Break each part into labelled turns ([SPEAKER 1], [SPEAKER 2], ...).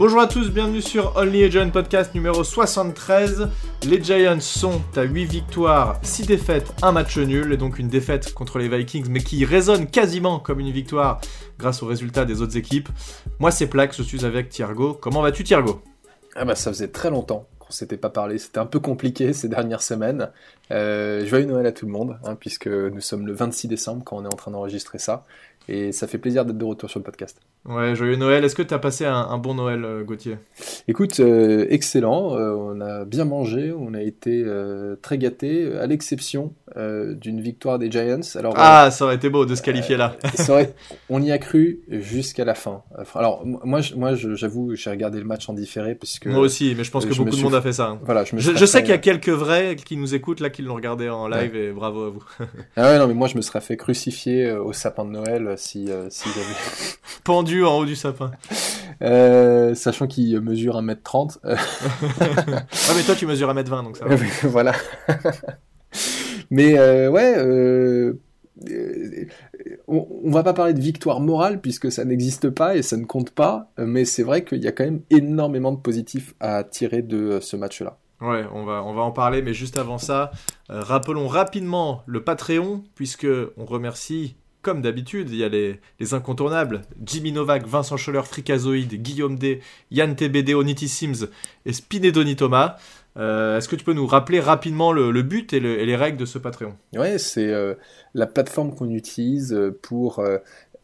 [SPEAKER 1] Bonjour à tous, bienvenue sur Only a Giant Podcast numéro 73. Les Giants sont à 8 victoires, 6 défaites, 1 match nul, et donc une défaite contre les Vikings, mais qui résonne quasiment comme une victoire grâce aux résultats des autres équipes. Moi c'est Plaque, je suis avec Thiergo. Comment vas-tu Thiergo?
[SPEAKER 2] Ah bah ça faisait très longtemps qu'on s'était pas parlé, c'était un peu compliqué ces dernières semaines. Euh, joyeux Noël à tout le monde, hein, puisque nous sommes le 26 décembre quand on est en train d'enregistrer ça. Et ça fait plaisir d'être de retour sur le podcast.
[SPEAKER 1] Ouais, joyeux Noël. Est-ce que tu as passé un, bon Noël, euh, Gauthier?
[SPEAKER 2] Écoute, euh, excellent. Euh, on a bien mangé, on a été très gâtés, à l'exception d'une victoire des Giants.
[SPEAKER 1] Alors, ah, ça aurait été beau de se qualifier là.
[SPEAKER 2] on y a cru jusqu'à la fin. Alors, moi, moi j'avoue, j'ai regardé le match en différé. Parce que,
[SPEAKER 1] moi aussi, mais je pense que beaucoup de monde a fait ça. Hein. Voilà, je, je, sais qu'il y a quelques vrais qui nous écoutent là, qui l'ont regardé en live, et bravo à vous.
[SPEAKER 2] ah ouais, non, mais moi, je me serais fait crucifier au sapin de Noël si, si j'avais.
[SPEAKER 1] Pendu en haut du sapin.
[SPEAKER 2] Euh, sachant qu'il mesure 1m30.
[SPEAKER 1] ah mais toi tu mesures 1m20 donc ça va.
[SPEAKER 2] voilà. mais euh, ouais, euh, on, on, va pas parler de victoire morale puisque ça n'existe pas et ça ne compte pas, mais c'est vrai qu'il y a quand même énormément de positifs à tirer de ce match-là.
[SPEAKER 1] Ouais, on va, on va en parler, mais juste avant ça, rappelons rapidement le Patreon, puisque on remercie comme d'habitude, il y a les, incontournables Jimmy Novak, Vincent Scholler, Fricazoïde, Guillaume D, Yann TBD, Onity Sims et Spinedoni Thomas. Euh, est-ce que tu peux nous rappeler rapidement le, but et, les règles de ce Patreon?
[SPEAKER 2] Ouais, c'est euh, la plateforme qu'on utilise pour euh, euh,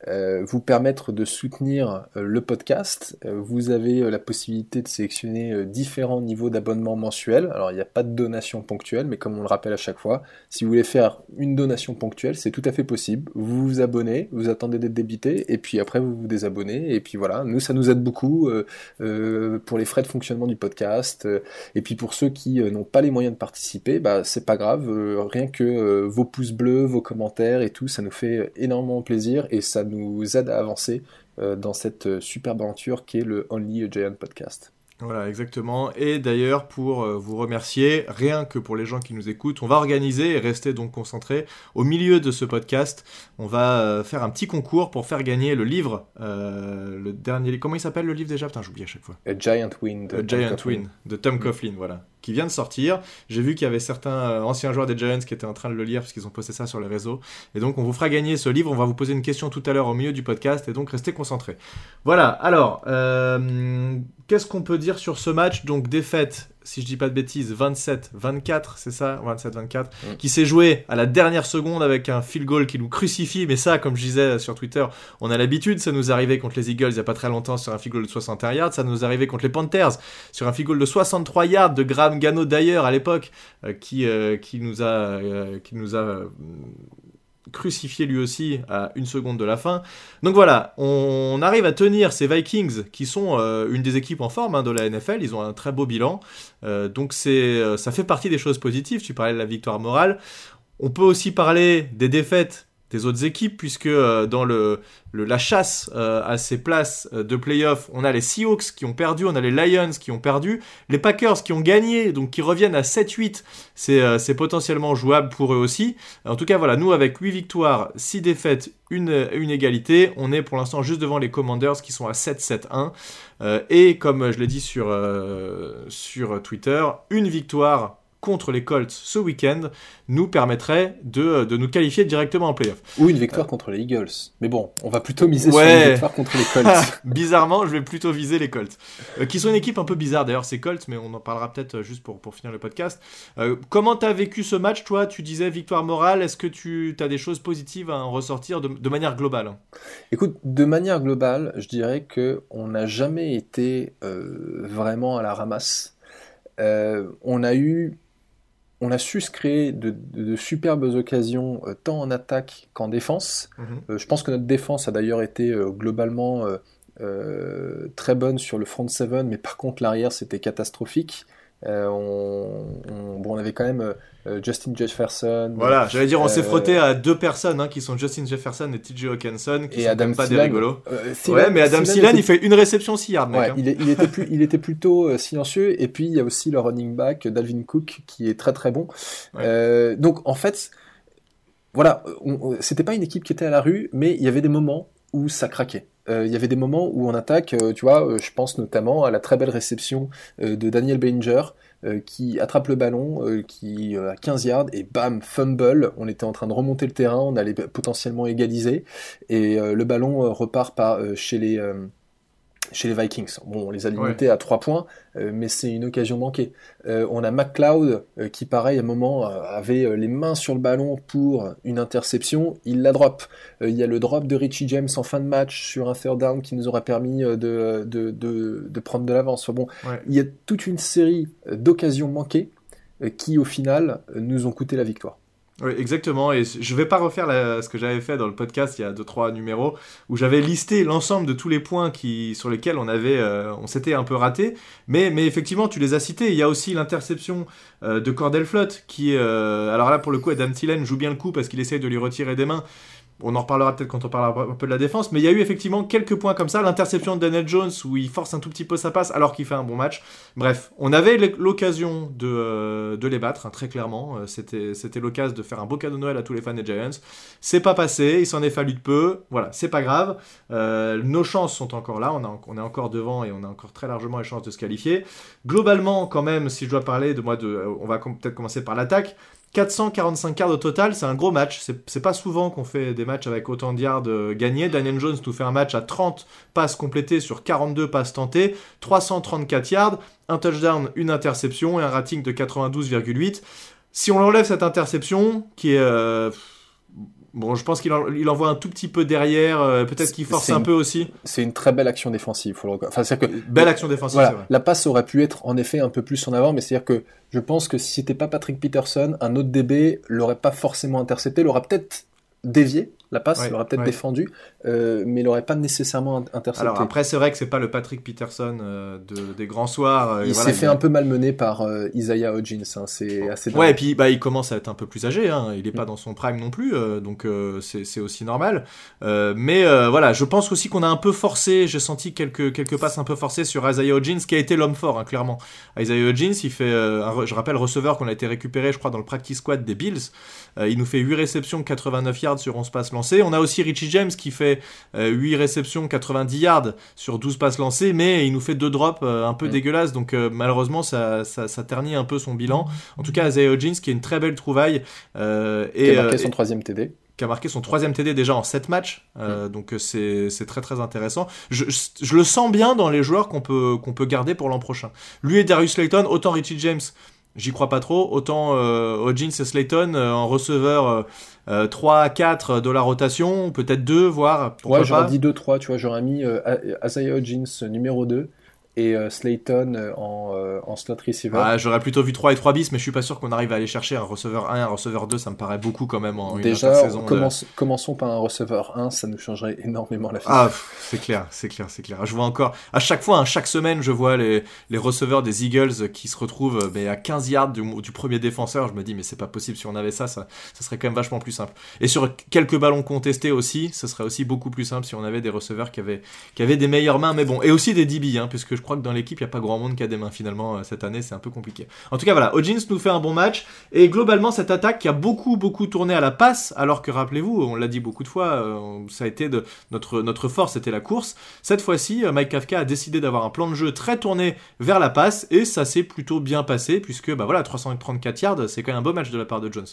[SPEAKER 2] vous permettre de soutenir euh, le podcast. Euh, vous avez la possibilité de sélectionner différents niveaux d'abonnement mensuel. Alors il n'y a pas de donation ponctuelle, mais comme on le rappelle à chaque fois, si vous voulez faire une donation ponctuelle, c'est tout à fait possible. Vous vous abonnez, vous attendez d'être débité, et puis après vous vous désabonnez, et puis voilà. Nous, ça nous aide beaucoup pour les frais de fonctionnement du podcast. et puis pour ceux qui n'ont pas les moyens de participer, bah c'est pas grave. rien que vos pouces bleus, vos commentaires et tout, ça nous fait énormément plaisir et ça nous aide à avancer euh, dans cette euh, superbe aventure qui est le Only a Giant podcast.
[SPEAKER 1] Voilà, exactement. Et d'ailleurs, pour euh, vous remercier, rien que pour les gens qui nous écoutent, on va organiser et rester donc concentré. Au milieu de ce podcast, on va faire un petit concours pour faire gagner le livre, le dernier. Comment il s'appelle le livre déjà? Putain, j'oublie à chaque fois.
[SPEAKER 2] A Giant Win.
[SPEAKER 1] A Giant Win de Tom Coughlin, voilà qui vient de sortir. J'ai vu qu'il y avait certains euh, anciens joueurs des Giants qui étaient en train de le lire parce qu'ils ont posté ça sur les réseaux. Et donc on vous fera gagner ce livre. On va vous poser une question tout à l'heure au milieu du podcast et donc restez concentrés. Voilà, alors, euh, qu'est-ce qu'on peut dire sur ce match? Donc défaite si je dis pas de bêtises, 27-24, c'est ça? 27-24, mm. qui s'est joué à la dernière seconde avec un field goal qui nous crucifie. Mais ça, comme je disais sur Twitter, on a l'habitude, ça nous arrivait contre les Eagles il y a pas très longtemps sur un field goal de 61 yards, ça nous arrivait contre les Panthers sur un field goal de 63 yards de Graham Gano d'ailleurs à l'époque, euh, qui, euh, qui nous a, euh, qui nous a crucifié lui aussi à une seconde de la fin. Donc voilà, on arrive à tenir ces Vikings qui sont euh, une des équipes en forme hein, de la NFL, ils ont un très beau bilan, euh, donc c'est, euh, ça fait partie des choses positives, tu parlais de la victoire morale. On peut aussi parler des défaites des autres équipes, puisque euh, dans la chasse euh, à ces places euh, de playoff, on a les Seahawks qui ont perdu, on a les Lions qui ont perdu, les Packers qui ont gagné, donc qui reviennent à 7-8, c'est potentiellement jouable pour eux aussi. En tout cas, voilà, nous avec 8 victoires, 6 défaites, une, une égalité, on est pour l'instant juste devant les Commanders qui sont à 7-7-1. et comme je l'ai dit sur, sur Twitter, une victoire contre les Colts ce week-end nous permettrait de, de, nous qualifier directement en playoff.
[SPEAKER 2] Ou une victoire contre les Eagles. Mais bon, on va plutôt miser sur une victoire contre les Colts.
[SPEAKER 1] Bizarrement, je vais plutôt viser les Colts. Euh, qui sont une équipe un peu bizarre d'ailleurs, ces Colts, mais on en parlera peut-être juste pour, pour finir le podcast. Euh, comment tu as vécu ce match, toi? Tu disais victoire morale. Est-ce que tu as des choses positives à en ressortir de, de manière globale?
[SPEAKER 2] Écoute, de manière globale, je dirais qu'on n'a jamais été euh, vraiment à la ramasse. on a eu on a su se créer de, superbes occasions, euh, tant en attaque qu'en défense. Mhm. Euh, je pense que notre défense a d'ailleurs été euh, globalement très bonne sur le front seven, mais par contre l'arrière c'était catastrophique. On, bon, on avait quand même Justin Jefferson.
[SPEAKER 1] Voilà, j'allais dire, on s'est frotté à deux personnes hein, qui sont Justin Jefferson et TJ Hawkinson, qui et sont Adam pas des rigolos. ouais, mais Adam Thielen, il fait une réception 6 yards,
[SPEAKER 2] hein. il, était plus, il était plutôt silencieux. Et puis, il y a aussi le running back, Dalvin Cook, qui est très très bon. donc, en fait, voilà, c'était pas une équipe qui était à la rue, mais il y avait des moments où ça craquait. Il y avait des moments où en attaque, tu vois, je pense notamment à la très belle réception de Daniel Banger, qui attrape le ballon, qui a 15 yards, et bam, fumble. On était en train de remonter le terrain, on allait potentiellement égaliser, et le ballon repart par, chez les chez les Vikings. Bon, on les a limités à 3 points, euh, mais c'est une occasion manquée. Euh, on a McLeod euh, qui, pareil, à un moment, avait les mains sur le ballon pour une interception, il la drop. Il y a le drop de Richie James en fin de match sur un third down qui nous aura permis de, de, de, prendre de l'avance. Bon, il y a toute une série d'occasions manquées qui, au final, nous ont coûté la victoire.
[SPEAKER 1] Oui, exactement. Et je vais pas refaire ce que j'avais fait dans le podcast il y a deux trois numéros où j'avais listé l'ensemble de tous les points qui sur lesquels on avait euh, on s'était un peu raté. Mais mais effectivement, tu les as cités. Il y a aussi l'interception euh, de Cordell Flott qui euh, alors là pour le coup Adam Thielen joue bien le coup parce qu'il essaye de lui retirer des mains. On en reparlera peut-être quand on parlera un peu de la défense, mais il y a eu effectivement quelques points comme ça. L'interception de Daniel Jones où il force un tout petit peu sa passe alors qu'il fait un bon match. Bref, on avait l'occasion de, euh, de, les battre, hein, très clairement. Euh, c'était l'occasion de faire un beau cadeau de Noël à tous les fans des Giants. C'est pas passé, il s'en est fallu de peu. Voilà, c'est pas grave. Euh, nos chances sont encore là, on, est encore devant et on a encore très largement les chances de se qualifier. Globalement, quand même, si je dois parler de moi, on va peut-être commencer par l'attaque. 445 yards au total, c'est un gros match. C'est pas souvent qu'on fait des matchs avec autant de yards euh, gagnés. Daniel Jones nous fait un match à 30 passes complétées sur 42 passes tentées, 334 yards, un touchdown, une interception et un rating de 92,8. Si on enlève cette interception, qui est. Euh, Bon, je pense qu'il il envoie un tout petit peu derrière, euh, peut-être qu'il force un peu aussi.
[SPEAKER 2] C'est une très belle action défensive. Faut le... enfin,
[SPEAKER 1] que, belle action défensive. Voilà,
[SPEAKER 2] la passe aurait pu être en effet un peu plus en avant, mais c'est-à-dire que je pense que si c'était pas Patrick Peterson, un autre DB l'aurait pas forcément intercepté, l'aurait peut-être dévié, la passe, il aurait peut-être défendu, euh, mais il n'aurait pas nécessairement intercepté. Alors
[SPEAKER 1] après, c'est vrai que c'est pas le Patrick Peterson euh, de, des grands soirs.
[SPEAKER 2] Euh, il s'est fait un peu malmener par Isaiah Hodgins, hein, c'est assez.
[SPEAKER 1] Ouais, et puis bah, il commence à être un peu plus âgé, hein, il n'est pas mm. dans son prime non plus, donc c'est aussi normal. mais voilà, je pense aussi qu'on a un peu forcé, j'ai senti quelques, quelques passes un peu forcées sur Isaiah Hodgins, qui a été l'homme fort, hein, clairement. Isaiah Hodgins, il fait, je rappelle, receveur qu'on a été récupéré, je crois, dans le practice squad des Bills. il nous fait 8 réceptions, 89 yards sur 11 passes lancées. On a aussi Richie James qui fait 8 euh, réceptions, 90 yards sur 12 passes lancées, mais il nous fait deux drops euh, un peu mm. dégueulasses, donc euh, malheureusement ça, ça, ternit un peu son bilan. En tout cas, Isaiah Hodgins qui est une très belle trouvaille.
[SPEAKER 2] et, qui a marqué son troisième TD
[SPEAKER 1] qui a marqué son troisième TD déjà en 7 matchs, mm. donc c'est très très intéressant. Je, le sens bien dans les joueurs qu'on peut, qu'on peut garder pour l'an prochain. Lui et Darius Layton, autant Richie James, j'y crois pas trop, autant Hodgins et Slayton en receveur 3 à 4 de la rotation, peut-être 2, voire.
[SPEAKER 2] Ouais, j'aurais dit 2-3, tu vois, j'aurais mis euh, Isaiah Hodgins numéro 2 et euh, Slayton euh, en, euh, en, slot receiver.
[SPEAKER 1] Ah, j'aurais plutôt vu 3 et 3 bis, mais je suis pas sûr qu'on arrive à aller chercher un receveur 1 et un receveur 2, ça me paraît beaucoup quand même en
[SPEAKER 2] Déjà, une saison. Commence, Commençons par un receveur 1, ça nous changerait énormément la
[SPEAKER 1] vie. Ah, c'est clair, c'est clair, c'est clair. Je vois encore, à chaque fois, hein, chaque semaine, je vois les, les receveurs des Eagles qui se retrouvent mais à 15 yards du, du, premier défenseur. Je me dis, mais c'est pas possible, si on avait ça, ça, ça serait quand même vachement plus simple. Et sur quelques ballons contestés aussi, ce serait aussi beaucoup plus simple si on avait des receveurs qui avaient, qui avaient des meilleures mains, mais bon, et aussi des DB, hein, puisque je crois que dans l'équipe, il n'y a pas grand monde qui a des mains finalement euh, cette année, c'est un peu compliqué. En tout cas, voilà, Hodgins nous fait un bon match, et globalement, cette attaque qui a beaucoup, beaucoup tourné à la passe, alors que rappelez-vous, on l'a dit beaucoup de fois, euh, ça a été de notre, notre force, c'était la course. Cette fois-ci, euh, Mike Kafka a décidé d'avoir un plan de jeu très tourné vers la passe, et ça s'est plutôt bien passé, puisque bah voilà, 334 yards, c'est quand même un beau match de la part de Jones.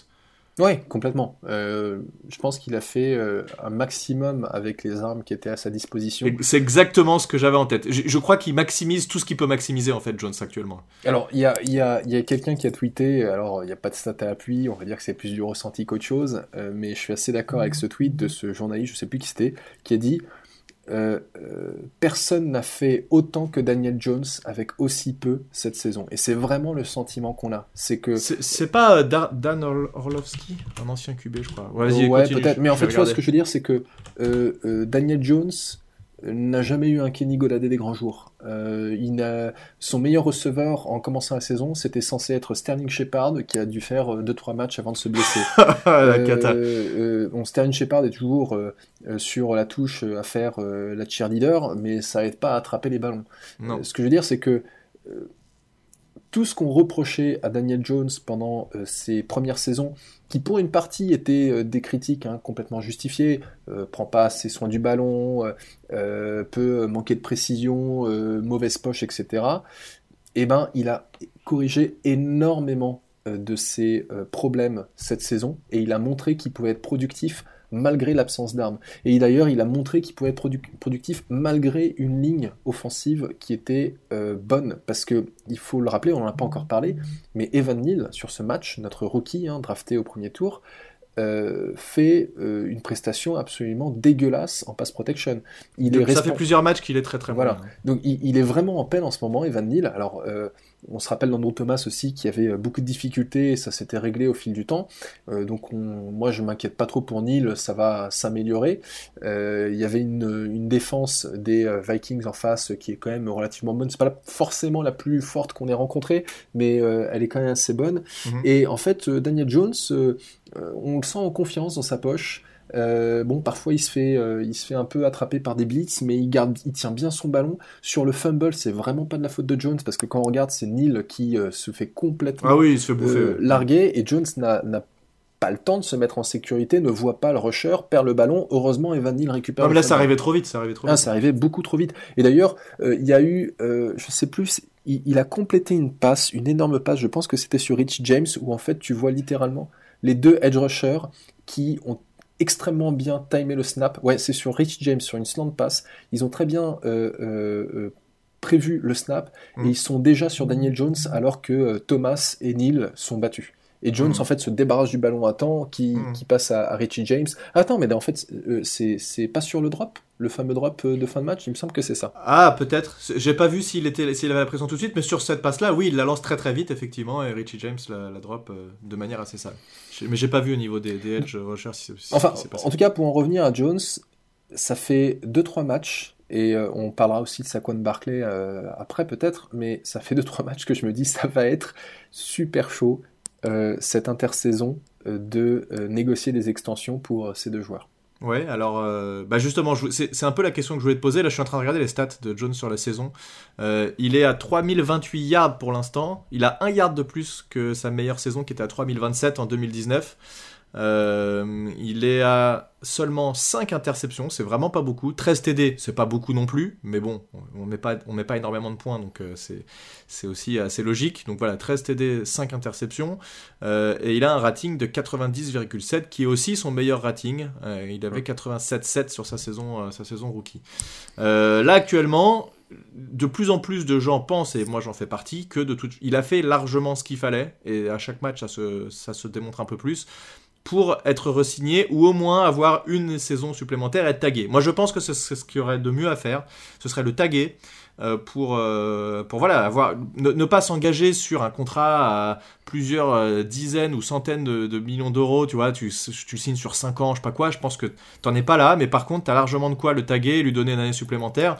[SPEAKER 2] Oui, complètement. Euh, je pense qu'il a fait euh, un maximum avec les armes qui étaient à sa disposition.
[SPEAKER 1] C'est exactement ce que j'avais en tête. Je, crois qu'il maximise tout ce qu'il peut maximiser, en fait, Jones, actuellement.
[SPEAKER 2] Alors, il y a, y a, y a quelqu'un qui a tweeté, alors il n'y a pas de stat à l'appui, on va dire que c'est plus du ressenti qu'autre chose, euh, mais je suis assez d'accord avec ce tweet de ce journaliste, je sais plus qui c'était, qui a dit euh, euh, personne n'a fait autant que Daniel Jones avec aussi peu cette saison. Et c'est vraiment le sentiment qu'on a. C'est que
[SPEAKER 1] c'est pas euh, Dan Orlovsky, un ancien QB, je crois.
[SPEAKER 2] Ouais, peut-être. Mais en fait, tu vois, ce que je veux dire, c'est que Daniel Jones n'a jamais eu un Kenny Goladé des grands jours. Euh, il a, son meilleur receveur en commençant la saison, c'était censé être Sterling Shepard, qui a dû faire 2-3 euh, matchs avant de se blesser.
[SPEAKER 1] la cata.
[SPEAKER 2] Euh, bon, Sterling Shepard est toujours sur la touche à faire la cheerleader, mais ça n'aide pas à attraper les ballons. ce que je veux dire, c'est que tout ce qu'on reprochait à Daniel Jones pendant ses premières saisons, qui pour une partie étaient des critiques hein, complètement justifiées, prend pas assez soin du ballon, peut manquer de précision, mauvaise poche, etc. Eh ben, il a corrigé énormément de ses problèmes cette saison et il a montré qu'il pouvait être productif malgré l'absence d'armes. Et d'ailleurs, il a montré qu'il pouvait être productif malgré une ligne offensive qui était euh, bonne. Parce que, il faut le rappeler, on n'en a pas encore parlé, mais Evan Neal, sur ce match, notre rookie, hein, drafté au premier tour, euh, fait euh, une prestation absolument dégueulasse en pass protection.
[SPEAKER 1] Il est ça fait plusieurs matchs qu'il est très très
[SPEAKER 2] voilà. Donc il, est vraiment en peine en ce moment, Evan Neal. Alors on se rappelle d'Andrew Thomas aussi qui avait euh, beaucoup de difficultés et ça s'était réglé au fil du temps. Euh, donc moi je m'inquiète pas trop pour Neil, ça va s'améliorer. Euh, il y avait une, défense des Vikings en face qui est quand même relativement bonne. C'est pas forcément la plus forte qu'on ait rencontrée, mais elle est quand même assez bonne. Mhm. Et en fait Daniel Jones, on le sent en confiance dans sa poche. Euh, bon, parfois il se fait, euh, il se fait un peu attraper par des blitz, mais il garde, il tient bien son ballon. Sur le fumble, c'est vraiment pas de la faute de Jones parce que quand on regarde, c'est Neil qui euh, se fait complètement
[SPEAKER 1] ah oui, il se fait
[SPEAKER 2] larguer et Jones n'a pas le temps de se mettre en sécurité, ne voit pas le rusher, perd le ballon. Heureusement, Evan Neal récupère.
[SPEAKER 1] mais là, ça arrivait trop vite, ça arrivait trop
[SPEAKER 2] ah, ça arrivait beaucoup trop vite. Et d'ailleurs, il y a eu, je sais plus, il, il, a complété une passe, une énorme passe. Je pense que c'était sur Rich James où en fait, tu vois littéralement les deux edge rushers qui ont extrêmement bien timé le snap. Ouais, c'est sur Rich James, sur une slant pass. Ils ont très bien euh, euh, euh, prévu le snap et mm. ils sont déjà sur Daniel Jones alors que Thomas et Neil sont battus. Et Jones, mm. en fait, se débarrasse du ballon à temps, qui, mm. qui passe à, Richie James. Attends, mais en fait, c'est pas sur le drop le fameux drop de fin de match, il me semble que c'est ça.
[SPEAKER 1] Ah, peut-être. J'ai pas vu s'il était, s'il avait la pression tout de suite, mais sur cette passe-là, oui, il la lance très très vite, effectivement, et Richie James la, drop de manière assez sale. Mais j'ai pas vu au niveau des, des edge rushers si,
[SPEAKER 2] Enfin, en tout cas, pour en revenir à Jones, ça fait 2-3 matchs, et euh, on parlera aussi de Saquon Barclay euh, après peut-être, mais ça fait 2-3 matchs que je me dis ça va être super chaud euh, cette intersaison de négocier des extensions pour ces deux joueurs.
[SPEAKER 1] Ouais, alors bah justement, c'est un peu la question que je voulais te poser. Là, je suis en train de regarder les stats de Jones sur la saison. il est à 3028 yards pour l'instant. Il a un yard de plus que sa meilleure saison qui était à 3027 en 2019. Euh, il est à seulement 5 interceptions, c'est vraiment pas beaucoup. 13 TD, c'est pas beaucoup non plus, mais bon, on met pas, on met pas énormément de points, donc euh, c'est aussi assez logique. Donc voilà, 13 TD, 5 interceptions, euh, et il a un rating de 90,7, qui est aussi son meilleur rating. il avait 87,7 sur sa saison, sa saison rookie. là actuellement, de plus en plus de gens pensent, et moi j'en fais partie, que de tout, il a fait largement ce qu'il fallait, et à chaque match ça se, ça se démontre un peu plus pour être resigné ou au moins avoir une saison supplémentaire et être tagué. Moi je pense que c'est ce qu'il y aurait de mieux à faire, ce serait le taguer euh, pour, euh, pour voilà, avoir, ne, pas s'engager sur un contrat à plusieurs euh, dizaines ou centaines de, millions d'euros, tu vois, tu, signes sur 5 ans, je sais pas quoi, je pense que t'en es pas là, mais par contre tu as largement de quoi le taguer lui donner une année supplémentaire.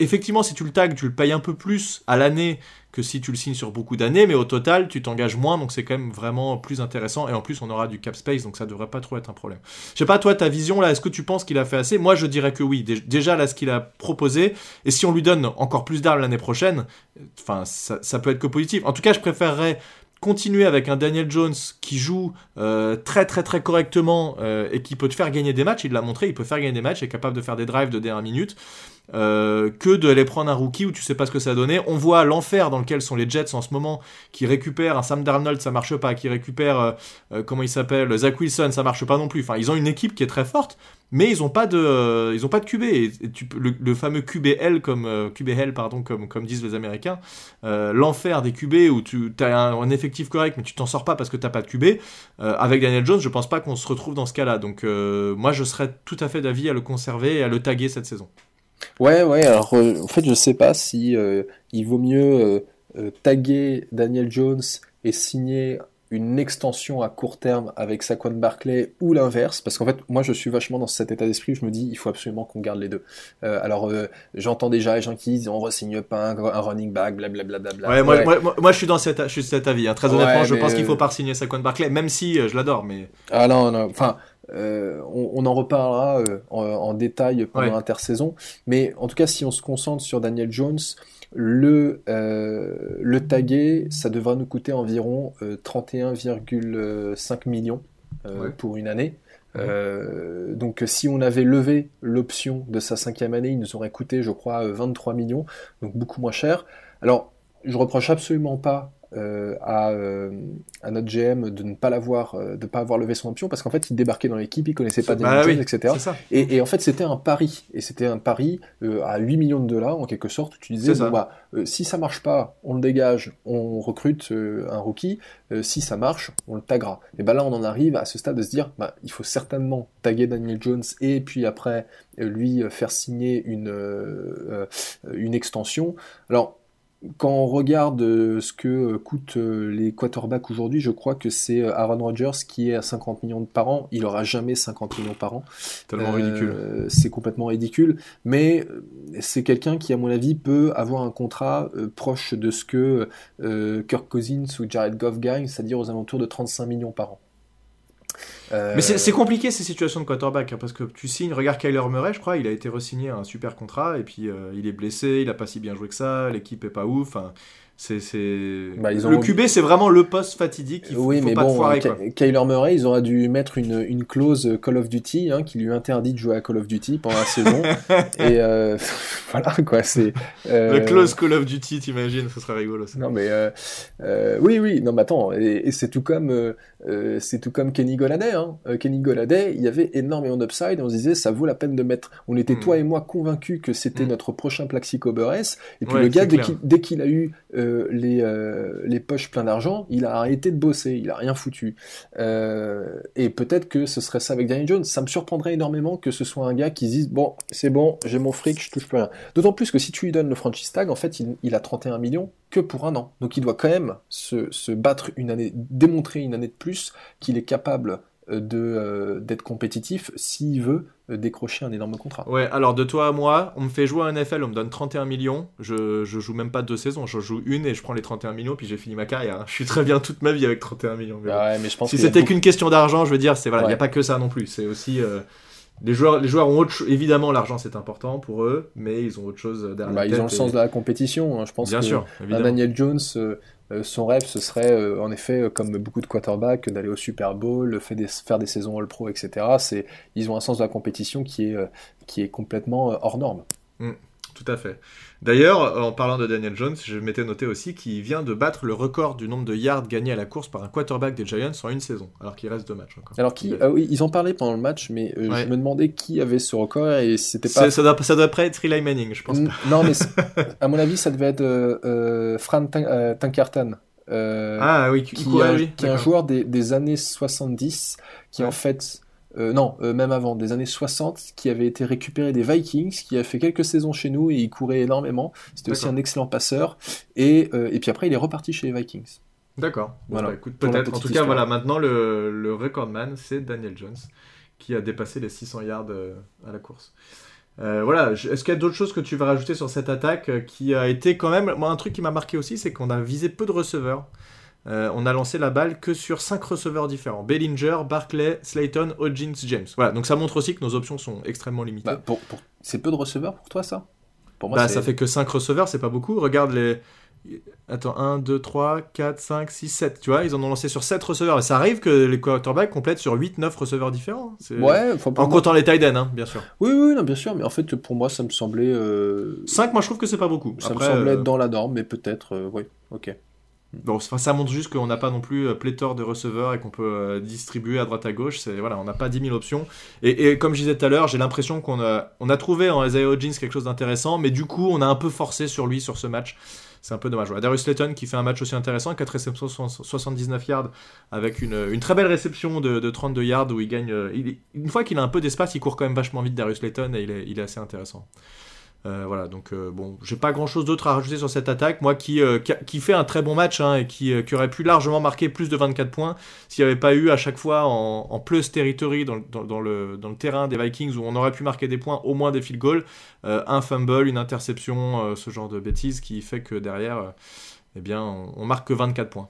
[SPEAKER 1] Effectivement, si tu le tags, tu le payes un peu plus à l'année que si tu le signes sur beaucoup d'années, mais au total, tu t'engages moins, donc c'est quand même vraiment plus intéressant. Et en plus, on aura du cap space, donc ça devrait pas trop être un problème. Je sais pas, toi, ta vision là, est-ce que tu penses qu'il a fait assez? Moi, je dirais que oui. Déjà, là, ce qu'il a proposé, et si on lui donne encore plus d'armes l'année prochaine, enfin, ça, peut être que positif. En tout cas, je préférerais continuer avec un Daniel Jones qui joue euh, très très très correctement euh, et qui peut te faire gagner des matchs, il l'a montré, il peut faire gagner des matchs, il est capable de faire des drives de dernière minute, euh, que d'aller prendre un rookie où tu sais pas ce que ça donné. On voit l'enfer dans lequel sont les Jets en ce moment, qui récupèrent un Sam Darnold, ça marche pas, qui récupèrent, comment il s'appelle, Zach Wilson, ça marche pas non plus. Enfin, ils ont une équipe qui est très forte, mais ils ont pas de euh, ils pas de QB et, tu, le, le, fameux QBL comme euh, QBL pardon comme disent les Américains euh, l'enfer des QB où tu as un, effectif correct mais tu t'en sors pas parce que t'as pas de QB avec Daniel Jones je pense pas qu'on se retrouve dans ce cas-là donc moi je serais tout à fait d'avis à le conserver et à le taguer cette saison
[SPEAKER 2] ouais ouais alors en fait je sais pas si il vaut mieux taguer Daniel Jones et signer une extension à court terme avec Saquon Barclay ou l'inverse, parce qu'en fait, moi je suis vachement dans cet état d'esprit, je me dis, il faut absolument qu'on garde les deux. Euh, alors, euh, j'entends déjà les gens qui disent, on ne pas un, running back, blablabla.
[SPEAKER 1] Ouais, moi, moi, moi, je suis dans cette, je suis cet avis. Hein. Très honnêtement, je pense qu'il faut pas signer Saquon Barclay, même si euh, je l'adore, mais.
[SPEAKER 2] Ah non, non, enfin. On, on, en reparlera en, en, détail pendant l'intersaison, mais en tout cas, si on se concentre sur Daniel Jones, le, le taguer, ça devra nous coûter environ 31,5 millions pour une année. Euh, donc si on avait levé l'option de sa cinquième année, il nous aurait coûté, je crois, 23 millions, donc beaucoup moins cher. Alors, je reproche absolument pas euh, à, euh, à, notre GM de ne pas l'avoir, euh, de pas avoir levé son option parce qu'en fait il débarquait dans l'équipe, il connaissait pas des bah etc. Et, et, en fait c'était un pari et c'était un pari à 8 millions de dollars en quelque sorte. Tu disais bon, bah, si ça marche pas, on le dégage, on recrute un rookie. si ça marche, on le taguera. Et ben là on en arrive à ce stade de se dire bah, il faut certainement taguer Daniel Jones et puis après lui faire signer une une extension. Alors quand on regarde euh, ce que euh, coûtent euh, les quarterbacks aujourd'hui, je crois que c'est Aaron Rodgers qui est à 50 millions par an. Il aura jamais 50 millions par an.
[SPEAKER 1] Tellement ridicule.
[SPEAKER 2] C'est complètement ridicule. Mais c'est quelqu'un qui, à mon avis, peut avoir un contrat proche de ce que Kirk Cousins ou Jared Goff gagnent, c'est-à-dire aux alentours de 35 millions par an.
[SPEAKER 1] Euh, Mais c'est compliqué ces situations de quarterback, hein, parce que tu signes, regarde Kyler Murray, je crois, il a été re-signé un super contrat, et puis euh, il est blessé, il a pas si bien joué que ça, l'équipe est pas ouf. C'est, bah, Le QB, c'est vraiment le poste fatidique. Il faut, oui, mais pas bon, foirer,
[SPEAKER 2] Kyler Murray, ils auraient dû mettre une, une clause Call of Duty hein, qui lui interdit de jouer à Call of Duty pendant la saison. Et euh, voilà, quoi. C'est,
[SPEAKER 1] euh... La clause Call of Duty, t'imagines, ce serait rigolo. Ça.
[SPEAKER 2] Non, mais euh, euh, oui, oui, non, mais attends, et, c'est tout comme, c'est tout comme Kenny Goladay. Hein. Kenny Goladay, il y avait énormément d'upside. On se disait, ça vaut la peine de mettre. On était, hmm. toi et moi, convaincus que c'était hmm. notre prochain Plaxico Burress. Et puis le gars, dès qu'il, a eu les, euh, les poches plein d'argent, il a arrêté de bosser, il a rien foutu. Euh, et peut-être que ce serait ça avec Daniel Jones. Ça me surprendrait énormément que ce soit un gars qui se dise bon, c'est bon, j'ai mon fric, je touche plus rien. D'autant plus que si tu lui donnes le franchise tag, en fait, il, a 31 millions que pour un an. Donc il doit quand même se, se battre une année, démontrer une année de plus qu'il est capable de euh, d'être compétitif s'il veut euh, décrocher un énorme contrat.
[SPEAKER 1] Ouais, alors de toi à moi, on me fait jouer à NFL, on me donne 31 millions, je, je joue même pas deux saisons, je joue une et je prends les 31 millions, puis j'ai fini ma carrière. Je suis très bien toute ma vie avec 31 millions.
[SPEAKER 2] Ah ouais, mais je pense
[SPEAKER 1] si c'était qu'une question d'argent, je veux dire, c'est voilà, il n'y a pas que ça non plus, c'est aussi... Euh, les joueurs, les joueurs ont autre évidemment l'argent c'est important pour eux, mais ils ont autre chose derrière.
[SPEAKER 2] Bah, ils ont le sens de la compétition. Hein. Je pense
[SPEAKER 1] Bien
[SPEAKER 2] que
[SPEAKER 1] sûr,
[SPEAKER 2] Daniel Jones, euh, son rêve, ce serait euh, en effet, euh, comme beaucoup de quarterbacks, d'aller au Super Bowl, faire des, faire des saisons All-Pro, etc. Ils ont un sens de la compétition qui est, qui est complètement hors norme.
[SPEAKER 1] Mm, tout à fait. D'ailleurs, en parlant de Daniel Jones, je m'étais noté aussi qu'il vient de battre le record du nombre de yards gagnés à la course par un quarterback des Giants en une saison, alors qu'il reste deux matchs encore.
[SPEAKER 2] Alors qui, ah oui, ils en parlaient pendant le match, mais je me demandais qui avait ce record et c'était pas.
[SPEAKER 1] Ça doit, ça doit pas être Eli Manning, je pense.
[SPEAKER 2] Non, mais à mon avis, ça devait être euh, Fran Tankerton.
[SPEAKER 1] Euh, ah oui,
[SPEAKER 2] qui, est un joueur des, des, années 70, qui en fait, euh, non, euh, même avant, des années 60, qui avait été récupéré des Vikings, qui a fait quelques saisons chez nous et il courait énormément. C'était aussi un excellent passeur. Et, et puis après, il est reparti chez les Vikings.
[SPEAKER 1] D'accord. voilà. Bah, écoute, peut-être. En tout cas, voilà, maintenant le, le recordman, c'est Daniel Jones, qui a dépassé les 600 yards à la course. Euh, voilà, est-ce qu'il y a d'autres choses que tu veux rajouter sur cette attaque euh, qui a été quand même. Moi, un truc qui m'a marqué aussi, c'est qu'on a visé peu de receveurs. Euh, on a lancé la balle que sur 5 receveurs différents Bellinger, Barclay, Slayton, Hodgins, James. Voilà, donc ça montre aussi que nos options sont extrêmement limitées.
[SPEAKER 2] Bah, c'est peu de receveurs pour toi, ça?
[SPEAKER 1] Pour moi, bah, ça fait que 5 receveurs, c'est pas beaucoup. Regarde les, Attends, 1, 2, 3, 4, 5, 6, 7. Tu vois, ils en ont lancé sur 7 receveurs. Mais ça arrive que les quarterbacks complètent sur 8, 9 receveurs différents.
[SPEAKER 2] Hein. Ouais,
[SPEAKER 1] en comptant les tight ends, hein, bien sûr.
[SPEAKER 2] Oui, oui, non, bien sûr. Mais en fait, pour moi, ça me semblait. 5,
[SPEAKER 1] euh, moi, je trouve que c'est pas beaucoup.
[SPEAKER 2] Ça me semblait être euh, dans la norme, mais peut-être. Euh, oui, ok.
[SPEAKER 1] Bon, ça montre juste qu'on n'a pas non plus pléthore de receveurs et qu'on peut distribuer à droite à gauche. C'est voilà, on n'a pas 10 000 options. Et, comme je disais tout à l'heure, j'ai l'impression qu'on a, on a trouvé en Isaiah Hodgins quelque chose d'intéressant, mais du coup, on a un peu forcé sur lui sur ce match c'est un peu dommage. Darius Slayton qui fait un match aussi intéressant, 4 réceptions, 79 yards, avec une, très belle réception de, 32 yards où il gagne. Euh, une fois qu'il a un peu d'espace, il court quand même vachement vite, Darius Slayton, et il est assez intéressant. Euh, voilà, donc euh, bon, j'ai pas grand chose d'autre à rajouter sur cette attaque. Moi qui, euh, qui, fait un très bon match hein, et qui, qui, aurait pu largement marquer plus de 24 points s'il n'y avait pas eu à chaque fois en, plus territory dans, le, dans le terrain des Vikings où on aurait pu marquer des points, au moins des field goals, un fumble, une interception, ce genre de bêtises qui fait que derrière, eh bien, on, marque que 24 points.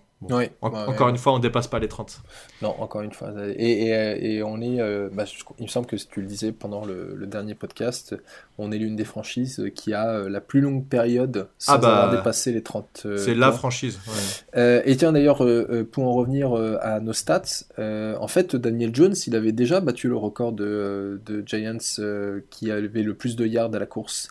[SPEAKER 1] Encore une fois, on dépasse pas les 30.
[SPEAKER 2] Non, encore une fois. Et, et, on est, euh, bah, il me semble que tu le disais pendant le, dernier podcast, on est l'une des franchises qui a euh, la plus longue période sans ah bah, avoir dépassé les 30.
[SPEAKER 1] Euh, c'est la franchise.
[SPEAKER 2] et tiens, d'ailleurs, pour en revenir à nos stats, en fait, Daniel Jones, il avait déjà battu le record de, de Giants qui avait le plus de yards à la course.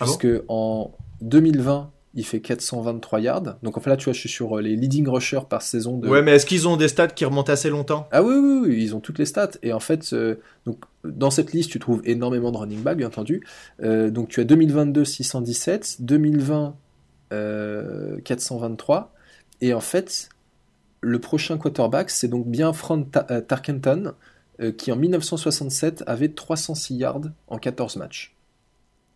[SPEAKER 2] Ah puisque en 2020, il fait 423 yards. Donc en fait là, tu vois, je suis sur euh, les leading rushers par saison. De...
[SPEAKER 1] Ouais, mais est-ce qu'ils ont des stats qui remontent assez longtemps?
[SPEAKER 2] Ah oui, oui, oui, ils ont toutes les stats. Et en fait, euh, donc, dans cette liste, tu trouves énormément de running back, bien entendu. Euh, donc tu as 2022 617, 2020 423. Et en fait, le prochain quarterback, c'est donc bien Frank Tarkenton, qui en 1967 avait 306 yards en 14 matchs.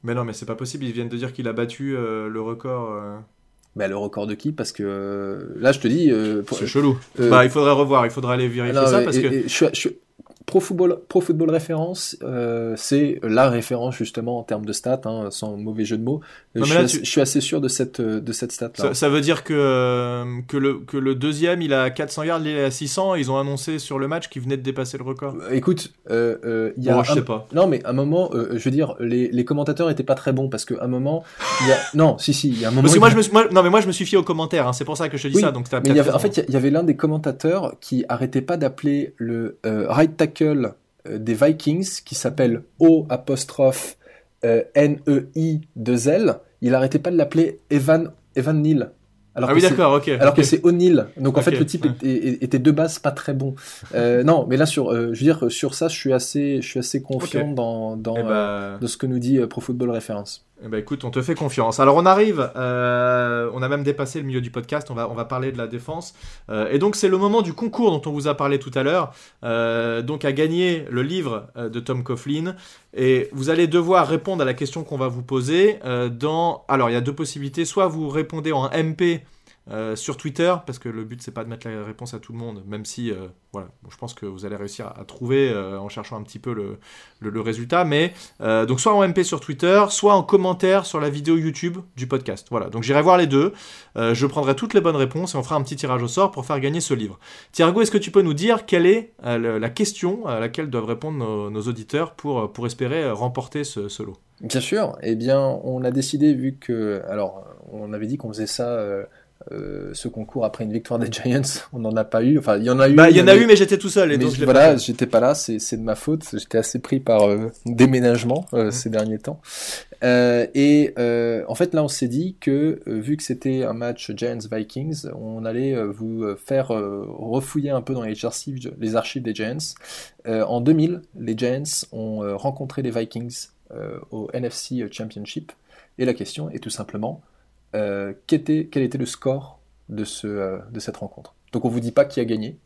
[SPEAKER 1] Mais non, mais c'est pas possible. Ils viennent de dire qu'il a battu euh, le record.
[SPEAKER 2] Euh. Bah, le record de qui? Parce que euh, là, je te dis.
[SPEAKER 1] c'est chelou. bah, il faudrait revoir, il faudrait aller vérifier ça. parce que...
[SPEAKER 2] je, Pro Football, Pro Football Référence, euh, c'est la référence justement en termes de stats, hein, sans mauvais jeu de mots. je, suis assez sûr de cette, de cette stat-là.
[SPEAKER 1] Ça, veut dire que, euh, que, le, que le deuxième, il a 400 yards, il est à 600, ils ont annoncé sur le match qu'il venait de dépasser le record.
[SPEAKER 2] Euh, écoute, il y a.
[SPEAKER 1] Bon, je sais pas.
[SPEAKER 2] Non, mais à un moment, je veux dire, les, les commentateurs étaient pas très bons parce qu'à un moment, il y a. Non, si, si, il y a un moment.
[SPEAKER 1] Parce que moi, je me suis... non, mais moi, je me suis fié aux commentaires, hein, c'est pour ça que je te dis ça. Donc
[SPEAKER 2] mais y avait, en fait, il y avait l'un des commentateurs qui arrêtait pas d'appeler le right tackle euh, des Vikings qui s'appelle O apostrophe euh, N-E-I 2 L. Il arrêtait pas de l'appeler Evan, Evan Neal.
[SPEAKER 1] Alors ah oui, d'accord, ok.
[SPEAKER 2] Alors que c'est O'Neill. Donc en fait, le type était, de base pas très bon. Euh, non, mais là, sur, je veux dire, sur ça, je suis assez, je suis assez confiant dans, dans, eh bah ce que nous dit Pro Football Reference.
[SPEAKER 1] Eh ben écoute, on te fait confiance. Alors on arrive, euh, on a même dépassé le milieu du podcast, on va, on va parler de la défense. Euh, et donc c'est le moment du concours dont on vous a parlé tout à l'heure. Euh, donc à gagner le livre de Tom Coughlin. Et vous allez devoir répondre à la question qu'on va vous poser dans... Alors il y a deux possibilités, soit vous répondez en MP euh, sur Twitter, parce que le but c'est pas de mettre la réponse à tout le monde, même si euh, voilà, je pense que vous allez réussir à, trouver euh, en cherchant un petit peu le, le, résultat. Mais donc soit en MP sur Twitter, soit en commentaire sur la vidéo YouTube du podcast. Voilà, donc j'irai voir les deux. je prendrai toutes les bonnes réponses et on fera un petit tirage au sort pour faire gagner ce livre. Thiergo, est-ce que tu peux nous dire quelle est la question à laquelle doivent répondre nos, auditeurs pour, pour espérer remporter ce, ce lot?
[SPEAKER 2] Bien sûr, eh bien on a décidé vu que alors on avait dit qu'on faisait ça euh, ce concours après une victoire des Giants, on n'en a pas eu. Enfin, il y en a eu.
[SPEAKER 1] Bah, il y en a eu, mais j'étais tout seul. Et donc
[SPEAKER 2] voilà, j'étais pas là. C'est de ma faute. J'étais assez pris par euh, déménagement euh, ces derniers temps. et en fait, là, on s'est dit que vu que c'était un match Giants Vikings, on allait vous faire refouiller un peu dans les archives, les archives des Giants. en 2000, les Giants ont rencontré les Vikings au NFC Championship. Et la question est tout simplement euh, quel, était, quel était le score de, ce, euh, de cette rencontre? Donc on vous dit pas qui a gagné.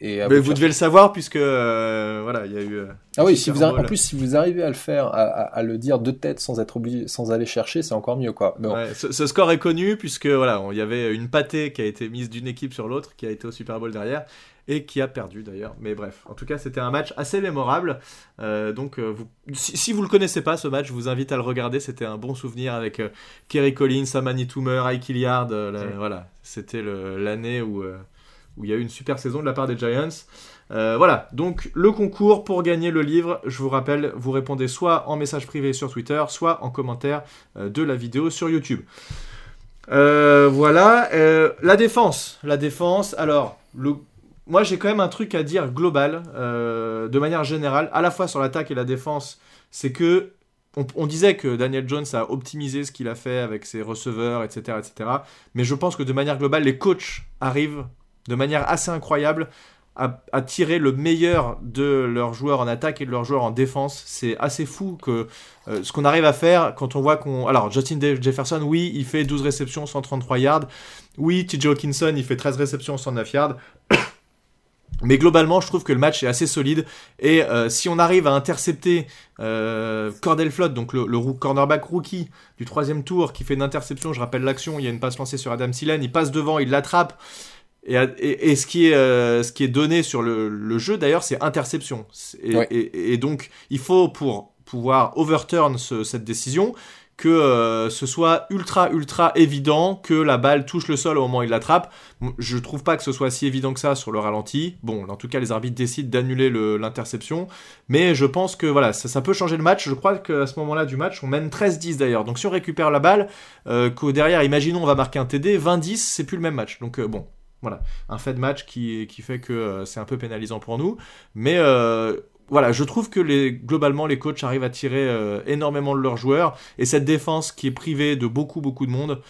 [SPEAKER 1] Et Mais vous, devez le savoir puisque euh, voilà, il y a eu.
[SPEAKER 2] ah oui, si vous en plus si vous arrivez à le faire, à, le dire de tête sans être obligé, sans aller chercher, c'est encore mieux quoi.
[SPEAKER 1] ce, score est connu puisque voilà, il y avait une pâtée qui a été mise d'une équipe sur l'autre, qui a été au Super Bowl derrière et qui a perdu d'ailleurs. Mais bref, en tout cas, c'était un match assez mémorable. Euh, donc, euh, vous, si, vous vous le connaissez pas, ce match, je vous invite à le regarder. C'était un bon souvenir avec euh, Kerry Collins, Amani Toomer, Ike Hilliard. Voilà, c'était l'année où où il y a eu une super saison de la part des Giants. voilà, donc le concours pour gagner le livre, je vous rappelle, vous répondez soit en message privé sur Twitter, soit en commentaire de la vidéo sur YouTube. voilà, la défense. La défense, alors, le moi j'ai quand même un truc à dire global, euh, de manière générale, à la fois sur l'attaque et la défense, c'est que on, disait que Daniel Jones a optimisé ce qu'il a fait avec ses receveurs, etc., etc. Mais je pense que de manière globale, les coachs arrivent de manière assez incroyable à, tirer le meilleur de leurs joueurs en attaque et de leurs joueurs en défense. C'est assez fou que euh, ce qu'on arrive à faire quand on voit qu'on... Alors, Justin Jefferson, oui, il fait 12 réceptions, 133 yards. Oui, TJ Hawkinson, il fait 13 réceptions, 109 yards. Mais globalement, je trouve que le match est assez solide. Et euh, si on arrive à intercepter euh, Cordell Flott, donc le, cornerback rookie du troisième tour, qui fait une interception, je rappelle l'action, il y a une passe lancée sur Adam Sillen, il passe devant, il l'attrape. Et, ce, qui est, euh, ce qui est donné sur le, jeu, d'ailleurs, c'est interception. Et, donc, il faut, pour pouvoir overturn cette décision, que euh, ce soit ultra ultra évident que la balle touche le sol au moment où il l'attrape. Je trouve pas que ce soit si évident que ça sur le ralenti. Bon, en tout cas, les arbitres décident d'annuler l'interception, mais je pense que voilà, ça, peut changer le match. Je crois qu'à ce moment-là du match, on mène 13-10 d'ailleurs. Donc si on récupère la balle, euh, derrière, imaginons on va marquer un TD, 20-10, c'est plus le même match. Donc euh, bon, voilà, un fait de match qui, fait que c'est un peu pénalisant pour nous. Mais voilà, je trouve que globalement, les coachs arrivent à tirer euh, énormément de leurs joueurs. Et cette défense qui est privée de beaucoup, beaucoup de monde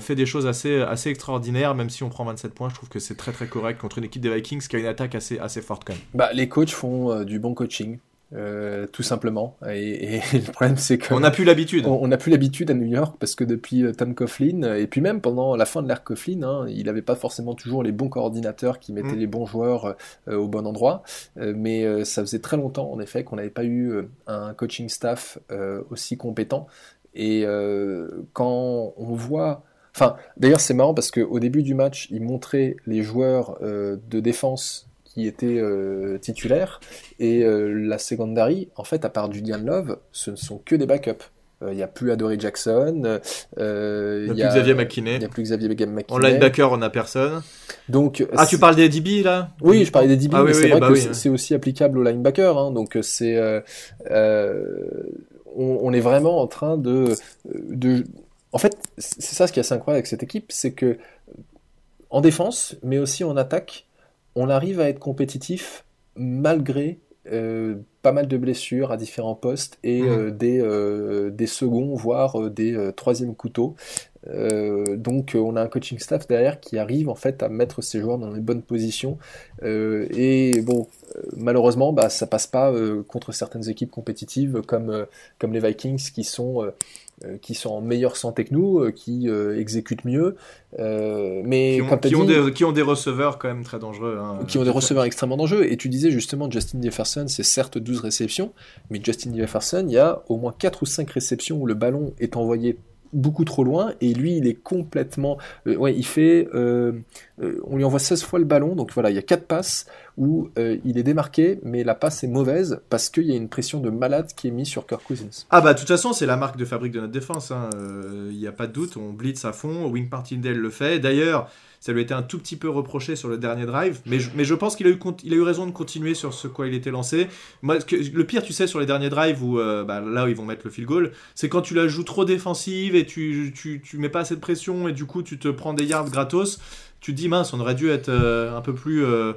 [SPEAKER 1] fait des choses assez, assez extraordinaires. Même si on prend 27 points, je trouve que c'est très, très correct contre une équipe des Vikings qui a une attaque assez, assez forte quand même.
[SPEAKER 2] Bah, les coachs font du bon coaching. Euh, tout simplement. Et, et, le problème, c'est qu'on
[SPEAKER 1] n'a plus l'habitude.
[SPEAKER 2] On n'a plus l'habitude à New York parce que depuis euh, Tom Coughlin, et puis même pendant la fin de l'ère Coughlin, hein, il n'avait pas forcément toujours les bons coordinateurs qui mettaient mm. les bons joueurs euh, au bon endroit. mais ça faisait très longtemps, en effet, qu'on n'avait pas eu un coaching staff aussi compétent. Et quand on voit Enfin, d'ailleurs, c'est marrant parce qu'au début du match, il montrait les joueurs de défense qui était euh, titulaire. Et euh, la secondary, en fait, à part Julian Love, ce ne sont que des backups. Il euh, n'y a plus Adoree Jackson.
[SPEAKER 1] Il n'y a, plus Xavier McKinney.
[SPEAKER 2] Il n'y a plus Xavier McKinney.
[SPEAKER 1] En linebacker, on n'a personne. Donc, ah, tu parles des DB là?
[SPEAKER 2] Oui, je parlais des DB, ah mais c'est vrai bah que c'est aussi applicable aux linebackers. Hein, donc, c'est. On, on, est vraiment en train de. de... En fait, c'est ça ce qui est assez incroyable avec cette équipe, c'est que en défense, mais aussi en attaque, on arrive à être compétitif malgré euh, pas mal de blessures à différents postes et mmh. euh, des, euh, des, seconds, voire des troisièmes couteaux. donc on a un coaching staff derrière qui arrive en fait à mettre ses joueurs dans les bonnes positions. et bon, malheureusement, bah, ça passe pas contre certaines équipes compétitives comme, comme les Vikings qui sont qui sont en meilleure santé que nous, euh, qui euh, exécutent mieux, mais
[SPEAKER 1] qui ont, qui, ont des, qui, ont des, receveurs quand même très dangereux. Hein.
[SPEAKER 2] qui ont des receveurs extrêmement dangereux. Et tu disais justement, Justin Jefferson, c'est certes 12 réceptions, mais Justin Jefferson, il y a au moins 4 ou 5 réceptions où le ballon est envoyé beaucoup trop loin et lui il est complètement euh, ouais il fait euh, euh, on lui envoie 16 fois le ballon donc voilà il y a quatre passes où il est démarqué mais la passe est mauvaise parce qu'il y a une pression de malade qui est mise sur Kirk Cousins
[SPEAKER 1] ah bah de toute façon c'est la marque de fabrique de notre défense hein. il n'y a pas de doute on blitz à fond Wing Martindale le fait d'ailleurs ça lui a été un tout petit peu reproché sur le dernier drive, mais je, mais je pense qu'il a, eu, a eu raison de continuer sur ce quoi il était lancé. Le pire, tu sais, sur les derniers drives, où, euh, bah, là où ils vont mettre le field goal, c'est quand tu la joues trop défensive et tu, tu, tu, mets pas assez de pression et du coup tu te prends des yards gratos. Tu te dis, mince, on aurait dû être euh, un peu plus. Euh,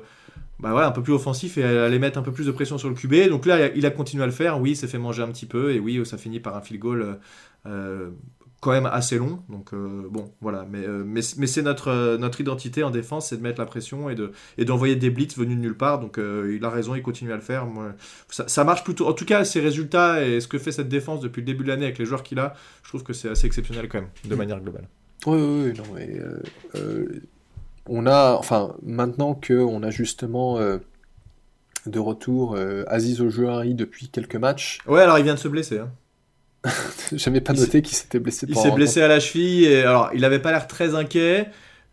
[SPEAKER 1] bah un peu plus offensif et aller mettre un peu plus de pression sur le QB. Donc là, il a continué à le faire. Oui, il s'est fait manger un petit peu et oui, ça finit par un field goal quand même assez long. Donc euh, bon, voilà. Mais, euh, mais, mais c'est notre, euh, notre identité en défense, c'est de mettre la pression et, de, et d'envoyer des blitz venus de nulle part. Donc il a raison, il continue à le faire. Moi, ça, ça, marche plutôt. En tout cas, ses résultats et ce que fait cette défense depuis le début de l'année avec les joueurs qu'il a, je trouve que c'est assez exceptionnel quand même, de mm. manière globale.
[SPEAKER 2] Oui, oui, oui. Non, mais, on a, enfin, maintenant qu'on a justement de retour Aziz Ojuari depuis quelques matchs.
[SPEAKER 1] Ouais, alors il vient de se blesser. Hein.
[SPEAKER 2] J'avais pas noté qu'il s'était blessé.
[SPEAKER 1] Il s'est blessé à la cheville et alors il avait pas l'air très inquiet.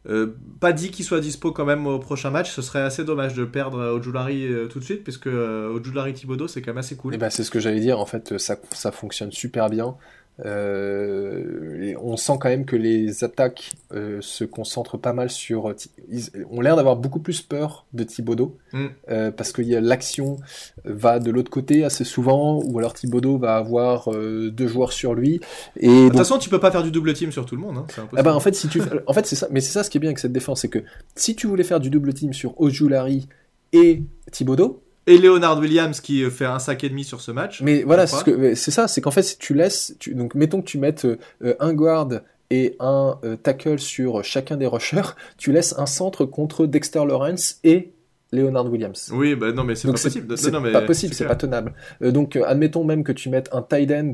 [SPEAKER 1] Euh, pas dit qu'il soit dispo quand même au prochain match. Ce serait assez dommage de perdre Ojulari euh, tout de suite, puisque euh, Ojulari Thibodeau c'est quand même assez cool.
[SPEAKER 2] Et eh ben c'est ce que j'allais dire. En fait, ça, ça fonctionne super bien. Euh, on sent quand même que les attaques euh, se concentrent pas mal sur. Ils ont l'air d'avoir beaucoup plus peur de Thibodeau mm. euh, parce que l'action va de l'autre côté assez souvent, ou alors Thibodeau va avoir deux joueurs sur lui. Et
[SPEAKER 1] de toute façon, tu peux pas faire du double team sur tout le monde. Hein,
[SPEAKER 2] ah bah, en fait, si tu, en fait, c'est ça. Mais c'est ça ce qui est bien avec cette défense, c'est que si tu voulais faire du double team sur Ojulari et Thibodeau,
[SPEAKER 1] et Leonard Williams qui fait un sac et demi sur ce match.
[SPEAKER 2] Mais voilà, c'est ça, c'est qu'en fait, si tu laisses, donc mettons que tu mettes euh, un guard et un euh, tackle sur chacun des rushers, tu laisses un centre contre Dexter Lawrence et Leonard Williams.
[SPEAKER 1] Oui, bah non, mais c'est pas possible.
[SPEAKER 2] C'est pas possible, c'est pas tenable. Euh, donc, admettons même que tu mettes un tight end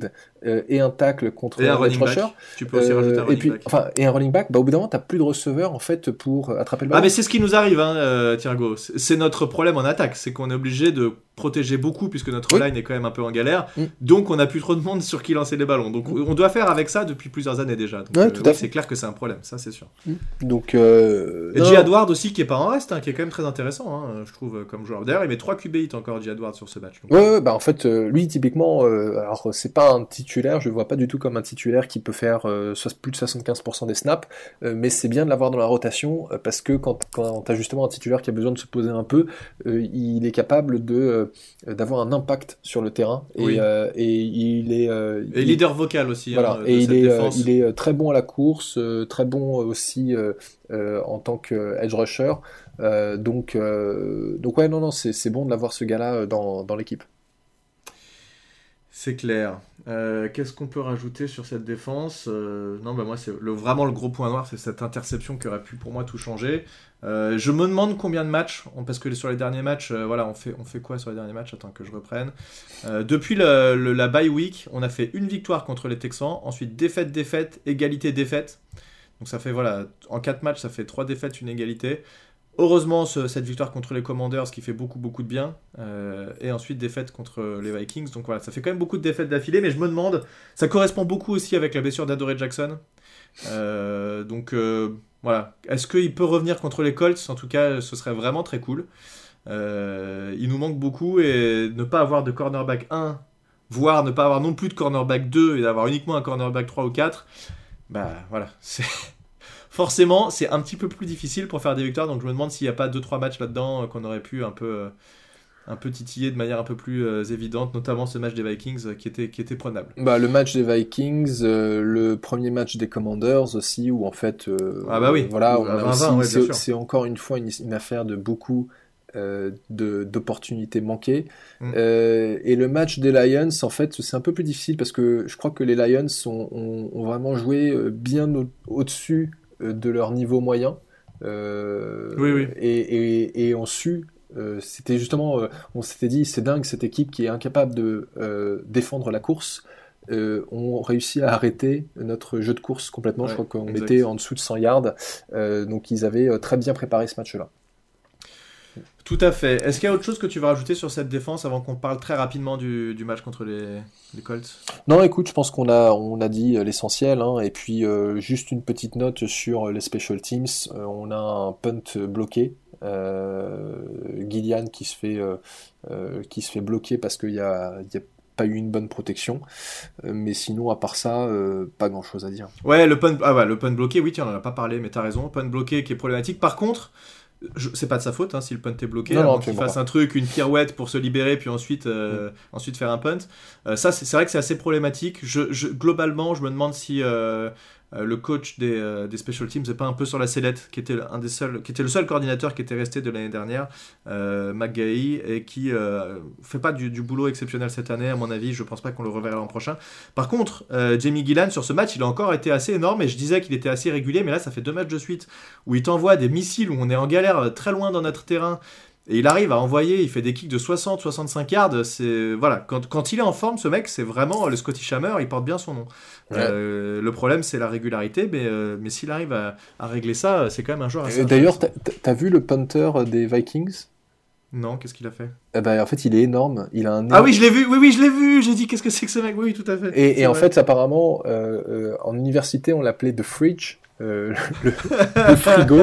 [SPEAKER 2] et un tackle contre
[SPEAKER 1] et un running rusher. Tu peux aussi rajouter un running
[SPEAKER 2] et puis,
[SPEAKER 1] back.
[SPEAKER 2] Enfin, et un running back, bah, au bout d'un moment, t'as plus de receveur en fait pour attraper le ballon.
[SPEAKER 1] Ah, mais c'est ce qui nous arrive, hein, Thiago. C'est notre problème en attaque, c'est qu'on est obligé de protéger beaucoup puisque notre line est quand même un peu en galère. Mm. Donc on n'a plus trop de monde sur qui lancer les ballons. Donc mm. on doit faire avec ça depuis plusieurs années déjà.
[SPEAKER 2] Euh,
[SPEAKER 1] c'est clair que c'est un problème, ça c'est sûr.
[SPEAKER 2] Mm. Donc euh...
[SPEAKER 1] et J. Edward aussi qui est pas en reste, hein, qui est quand même très intéressant. Hein. Hein, je trouve, comme joueur. D'ailleurs, il met 3 QB hits encore, J. Edwards, sur ce match.
[SPEAKER 2] Donc... Ouais, ouais, bah en fait, lui, typiquement, alors c'est pas un titulaire, je le vois pas du tout comme un titulaire qui peut faire plus de 75% des snaps, mais c'est bien de l'avoir dans la rotation parce que quand, quand tu as justement un titulaire qui a besoin de se poser un peu, il est capable de d'avoir un impact sur le terrain et, et il est
[SPEAKER 1] et leader vocal aussi.
[SPEAKER 2] Hein, voilà, et il est, il est très bon à la course, très bon aussi en tant que edge rusher. Donc, donc ouais, non, non, c'est bon de l'avoir ce gars-là dans, dans l'équipe.
[SPEAKER 1] C'est clair. Euh, qu'est-ce qu'on peut rajouter sur cette défense euh, Non, bah moi, c'est le, vraiment le gros point noir, c'est cette interception qui aurait pu pour moi tout changer. Euh, je me demande combien de matchs, parce que sur les derniers matchs, voilà, on fait, on fait quoi sur les derniers matchs? Attends que je reprenne. depuis la bye week, on a fait une victoire contre les Texans, ensuite défaite, défaite, égalité, défaite. Donc ça fait, voilà, en 4 matchs, ça fait 3 défaites, une égalité. Heureusement, cette victoire contre les Commanders qui fait beaucoup beaucoup de bien, euh, et ensuite défaite contre les Vikings. Donc voilà, ça fait quand même beaucoup de défaites d'affilée, mais je me demande, ça correspond beaucoup aussi avec la blessure d'Adoré Jackson. Euh, donc euh, voilà, est-ce qu'il peut revenir contre les Colts? En tout cas, ce serait vraiment très cool. il nous manque beaucoup et ne pas avoir de cornerback 1, voire ne pas avoir non plus de cornerback 2 et d'avoir uniquement un cornerback 3 ou 4, bah voilà, c'est forcément, c'est un petit peu plus difficile pour faire des victoires. Donc je me demande s'il n'y a pas 2-3 matchs là-dedans euh, qu'on aurait pu un peu, euh, un peu titiller de manière un peu plus euh, évidente, notamment ce match des Vikings qui, était, qui était prenable.
[SPEAKER 2] Bah, le match des Vikings, le premier match des Commanders aussi, où en fait.
[SPEAKER 1] ah bah oui,
[SPEAKER 2] voilà, c'est encore une fois une, affaire de beaucoup. d'opportunités manquées. Mm. et le match des Lions, en fait, c'est un peu plus difficile parce que je crois que les Lions ont, ont, vraiment joué bien au-dessus de leur niveau moyen.
[SPEAKER 1] Euh, oui, oui.
[SPEAKER 2] Et, et, on su euh, c'était justement, on s'était dit, c'est dingue cette équipe qui est incapable de défendre la course. on réussit à arrêter notre jeu de course complètement. je crois qu'on était en dessous de 100 yards. donc ils avaient très bien préparé ce match-là.
[SPEAKER 1] Tout à fait. Est-ce qu'il y a autre chose que tu veux rajouter sur cette défense avant qu'on parle très rapidement du, match contre les, Colts?
[SPEAKER 2] Non, écoute, je pense qu'on a, on a dit l'essentiel. Hein, et puis, euh, juste une petite note sur les special teams. Euh, on a un punt bloqué. Euh, Gillian qui se fait, qui se fait bloquer parce qu'il n'y a, a pas eu une bonne protection. mais sinon, à part ça, pas grand chose à dire.
[SPEAKER 1] Ouais, le punt, ah ouais, le punt bloqué, oui, tiens, on n'en a pas parlé, mais tu as raison. Punt bloqué qui est problématique. Par contre, c'est pas de sa faute hein, si le punt est bloqué, qu'il fasse un truc, une pirouette pour se libérer, puis ensuite, euh, mm. ensuite faire un punt. Euh, ça, c'est vrai que c'est assez problématique. Je, globalement, je me demande si euh, le coach des, euh, des, special teams n'est pas un peu sur la sellette, qui était, un des seuls, qui était le seul coordinateur qui était resté de l'année dernière, euh, McGahey, et qui euh, fait pas du, boulot exceptionnel cette année, à mon avis. Je pense pas qu'on le reverra l'an prochain. Par contre, Jamie Gillan, sur ce match, il a encore été assez énorme, et je disais qu'il était assez régulier, mais là, ça fait deux matchs de suite où il t'envoie des missiles, où on est en galère très loin dans notre terrain. Et il arrive à envoyer, il fait des kicks de 60-65 yards. C'est voilà, quand, quand, il est en forme, ce mec, c'est vraiment le Scottish Hammer. Il porte bien son nom. Euh, le problème, c'est la régularité, mais, euh, mais s'il arrive à, à, régler ça, c'est quand même un joueur assez.
[SPEAKER 2] D'ailleurs, t'as vu le punter des Vikings?
[SPEAKER 1] Non, qu'est-ce qu'il a fait?
[SPEAKER 2] Eh ben, En fait, il est énorme. Il a un
[SPEAKER 1] Ah oui, je l'ai vu. Oui, oui, je l'ai vu. J'ai dit, qu'est-ce que c'est que ce mec Oui, tout à fait.
[SPEAKER 2] Et, et en fait, apparemment, euh, en université, on l'appelait The Fridge. Euh, le, frigo.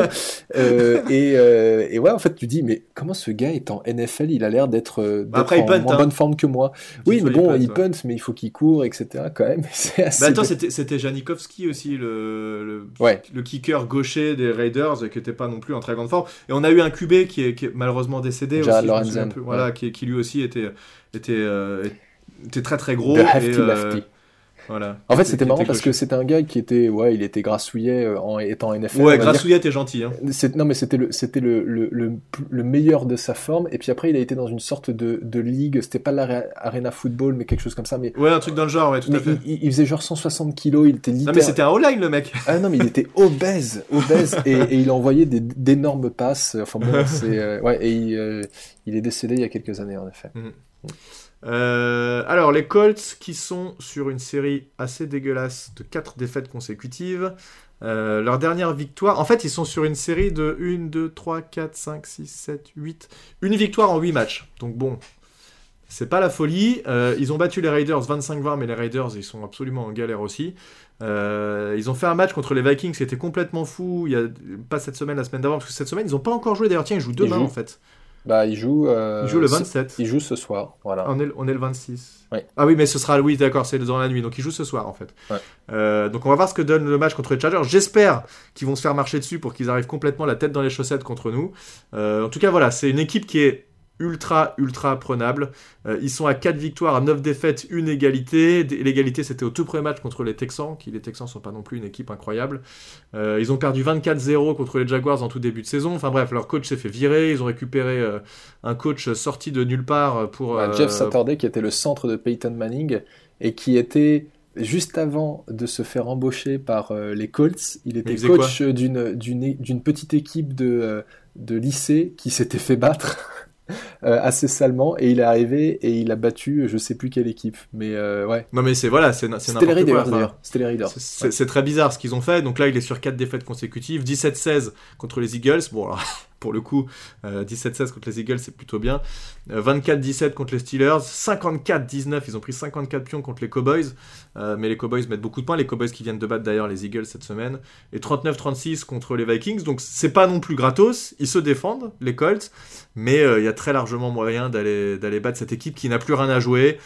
[SPEAKER 2] Euh, et, euh, et, ouais, en fait, tu dis, mais comment ce gars est en NFL Il a l'air d'être
[SPEAKER 1] bah, en
[SPEAKER 2] moins hein. bonne forme que moi. Oui, mais bon, il punt, mais il faut qu'il court, etc. Quand même, c'est assez.
[SPEAKER 1] Bah, attends, c'était Janikowski aussi, le, le, le, kicker gaucher des Raiders, qui n'était pas non plus en très grande forme. Et on a eu un QB qui est, qui est malheureusement décédé aussi. voilà, qui, qui, lui aussi était, était, était très très gros.
[SPEAKER 2] et, en fait, c'était marrant parce que c'était un gars qui était, ouais, il était grassouillet euh, en étant NFL.
[SPEAKER 1] Ouais, grassouillet, t'es gentil. Hein.
[SPEAKER 2] Non, mais c'était le, c'était le, le, le, meilleur de sa forme. Et puis après, il a été dans une sorte de, de ligue. C'était pas l'arena football, mais quelque chose comme ça. Mais
[SPEAKER 1] ouais, un truc dans le genre, ouais, tout à fait.
[SPEAKER 2] Il, faisait genre 160 kilos. Il était
[SPEAKER 1] Non, mais c'était un all-line le mec.
[SPEAKER 2] Ah non, mais il était obèse, obèse, et, et, il envoyait d'énormes passes. Enfin bon, c'est euh, ouais, et il, euh, il, est décédé il y a quelques années en effet.
[SPEAKER 1] Mhm. Euh, alors, les Colts qui sont sur une série assez dégueulasse de 4 défaites consécutives. Euh, leur dernière victoire, en fait, ils sont sur une série de 1, 2, 3, 4, 5, 6, 7, 8. Une victoire en 8 matchs. Donc bon, c'est pas la folie. Euh, ils ont battu les Raiders 25-20, mais les Raiders, ils sont absolument en galère aussi. ils ont fait un match contre les Vikings qui était complètement fou. Il y a pas cette semaine, la semaine d'avant, parce que cette semaine, ils n'ont pas encore joué. D'ailleurs, tiens, ils jouent demain en fait.
[SPEAKER 2] Bah, il joue.
[SPEAKER 1] il joue le 27.
[SPEAKER 2] Il joue ce soir, voilà.
[SPEAKER 1] On est, on est le 26. Ah oui, mais ce sera, oui, d'accord, c'est dans la nuit, donc il joue ce soir en fait. donc on va voir ce que donne le match contre les Chargers. J'espère qu'ils vont se faire marcher dessus pour qu'ils arrivent complètement la tête dans les chaussettes contre nous. en tout cas, voilà, c'est une équipe qui est ultra, ultra prenable. Euh, ils sont à 4 victoires, à 9 défaites, une égalité. L'égalité, c'était au tout premier match contre les Texans, qui les Texans sont pas non plus une équipe incroyable. Euh, ils ont perdu 24-0 contre les Jaguars en tout début de saison. Enfin bref, leur coach s'est fait virer. Ils ont récupéré euh, un coach sorti de nulle part pour.
[SPEAKER 2] Jeff Saturday, qui était le centre de Peyton Manning et qui était juste avant de se faire embaucher par les Colts, il était coach d'une petite équipe de, de lycée qui s'était fait battre assez salement et il est arrivé et il a battu je sais plus quelle équipe mais euh, ouais.
[SPEAKER 1] Non mais c'est voilà c'est
[SPEAKER 2] c'était les Raiders c'était les Raiders.
[SPEAKER 1] c'est très bizarre ce qu'ils ont fait. Donc là il est sur 4 défaites consécutives 17-16 contre les Eagles. Bon alors pour le coup. 17-16 euh, contre les Eagles, c'est plutôt bien. 24-17 euh, contre les Steelers. 54-19, ils ont pris 54 pions contre les Cowboys. Euh, mais les Cowboys mettent beaucoup de points. Les Cowboys qui viennent de battre d'ailleurs les Eagles cette semaine. Et 39-36 contre les Vikings. Donc c'est pas non plus gratos. Ils se défendent, les Colts. Mais il y a très largement moyen d'aller battre cette équipe qui n'a plus rien à jouer.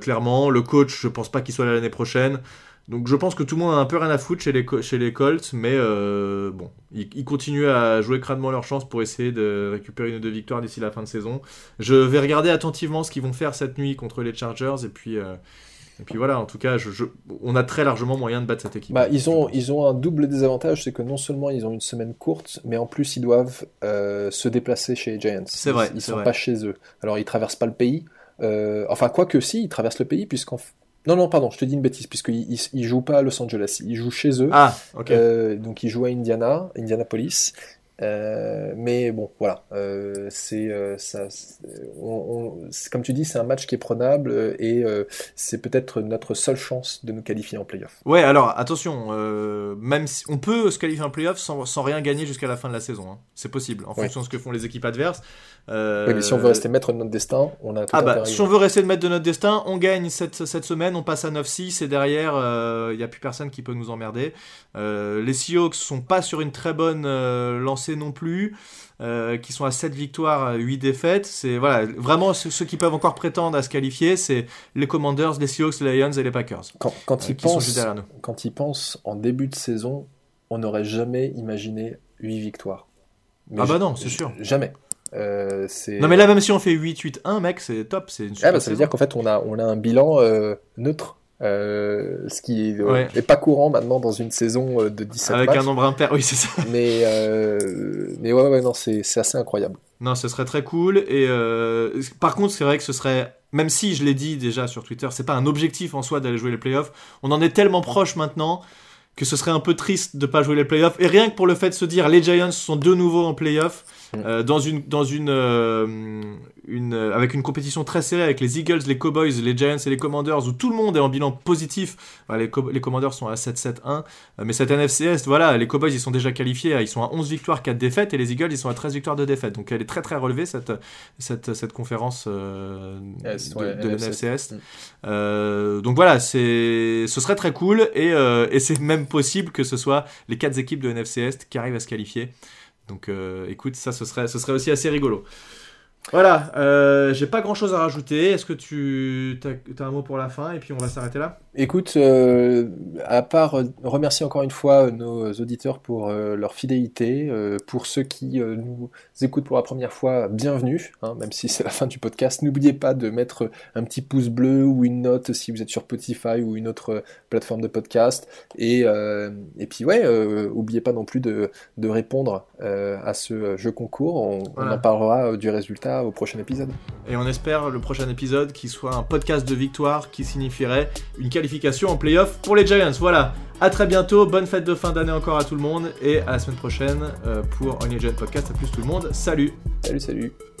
[SPEAKER 1] clairement, le coach, je pense pas qu'il soit là l'année prochaine. Donc je pense que tout le monde a un peu rien à foutre chez les, chez les Colts, mais euh, bon, ils, continuent à jouer crânement leur chance pour essayer de récupérer une ou deux victoires d'ici la fin de saison. Je vais regarder attentivement ce qu'ils vont faire cette nuit contre les Chargers, et puis, euh, et puis voilà, en tout cas, je, on a très largement moyen de battre cette équipe.
[SPEAKER 2] Bah, ils, ont, ils ont un double désavantage, c'est que non seulement ils ont une semaine courte, mais en plus ils doivent euh, se déplacer chez les Giants.
[SPEAKER 1] C'est vrai.
[SPEAKER 2] Ils, ne sont pas chez eux. Alors ils traversent pas le pays. enfin, quoi que si, ils traversent le pays, puisqu'en non, non, pardon, je te dis une bêtise, puisqu'ils ne jouent pas à Los Angeles, ils jouent chez eux.
[SPEAKER 1] Ah, ok.
[SPEAKER 2] Euh, donc ils jouent à Indiana, Indianapolis. Euh, mais bon, voilà, euh, c'est ça. comme tu dis, c'est un match qui est prenable et c'est peut-être notre seule chance de nous qualifier en playoff.
[SPEAKER 1] Ouais, alors attention, même si on peut se qualifier en playoff sans, sans rien gagner jusqu'à la fin de la saison, hein. c'est possible en fonction de ce que font les équipes adverses.
[SPEAKER 2] Euh, oui, mais si on veut rester maître de notre destin, on a tout
[SPEAKER 1] Ah bah, si on veut rester maître de notre destin, on gagne cette, cette semaine, on passe à 9-6 et derrière, il euh, n'y a plus personne qui peut nous emmerder. Euh, les Seahawks sont pas sur une très bonne lancée non plus. qui sont à 7 victoires, 8 défaites. C'est voilà, vraiment ceux, qui peuvent encore prétendre à se qualifier, c'est les Commanders, les Seahawks, les Lions et les Packers.
[SPEAKER 2] Quand, quand ils pensent, quand ils pensent en début de saison, on n'aurait jamais imaginé 8 victoires.
[SPEAKER 1] ah bah non, c'est sûr.
[SPEAKER 2] Jamais.
[SPEAKER 1] Euh, non mais là même si on fait 8-8-1 mec c'est top c'est
[SPEAKER 2] ah, bah, ça veut dire qu'en fait on a, on a un bilan euh, neutre euh, ce qui est, pas courant maintenant dans une saison de 17
[SPEAKER 1] avec un nombre impair oui c'est ça.
[SPEAKER 2] Mais mais ouais ouais non c'est assez incroyable.
[SPEAKER 1] Non ce serait très cool. Et par contre c'est vrai que ce serait même si je l'ai dit déjà sur Twitter c'est pas un objectif en soi d'aller jouer les playoffs. On en est tellement proche maintenant que ce serait un peu triste de pas jouer les playoffs. Et rien que pour le fait de se dire les Giants sont de nouveau en playoffs euh, dans une, dans une, euh, une, euh, avec une compétition très serrée avec les Eagles, les Cowboys, les Giants et les Commanders, où tout le monde est en bilan positif. les, les, Commanders sont à 7-7-1, mais cette NFC voilà, les Cowboys ils sont déjà qualifiés, ils sont à 11 victoires, 4 défaites, et les Eagles ils sont à 13 victoires, 2 défaites. Donc elle est très très relevée cette, cette, cette conférence de, de NFC donc voilà, ce serait très cool, et, et c'est même possible que ce soit les 4 équipes de NFC Est qui arrivent à se qualifier. Donc euh, écoute, ça ce serait, aussi assez rigolo. Voilà, euh, j'ai pas grand chose à rajouter. Est-ce que tu as, un mot pour la fin et puis on va s'arrêter là?
[SPEAKER 2] Écoute, euh, à part remercier encore une fois nos auditeurs pour leur fidélité, pour ceux qui nous écoutent pour la première fois, bienvenue, hein, même si c'est la fin du podcast. N'oubliez pas de mettre un petit pouce bleu ou une note si vous êtes sur Spotify ou une autre plateforme de podcast. Et, et puis ouais, n'oubliez pas non plus de, de répondre à ce jeu concours. On, on en parlera du résultat au prochain épisode.
[SPEAKER 1] Et on espère le prochain épisode qui soit un podcast de victoire qui signifierait une qualification en playoff pour les Giants. Voilà, à très bientôt, bonne fête de fin d'année encore à tout le monde. Et à la semaine prochaine euh, pour Only Giant Podcast. À plus tout le monde, salut.
[SPEAKER 2] Salut, salut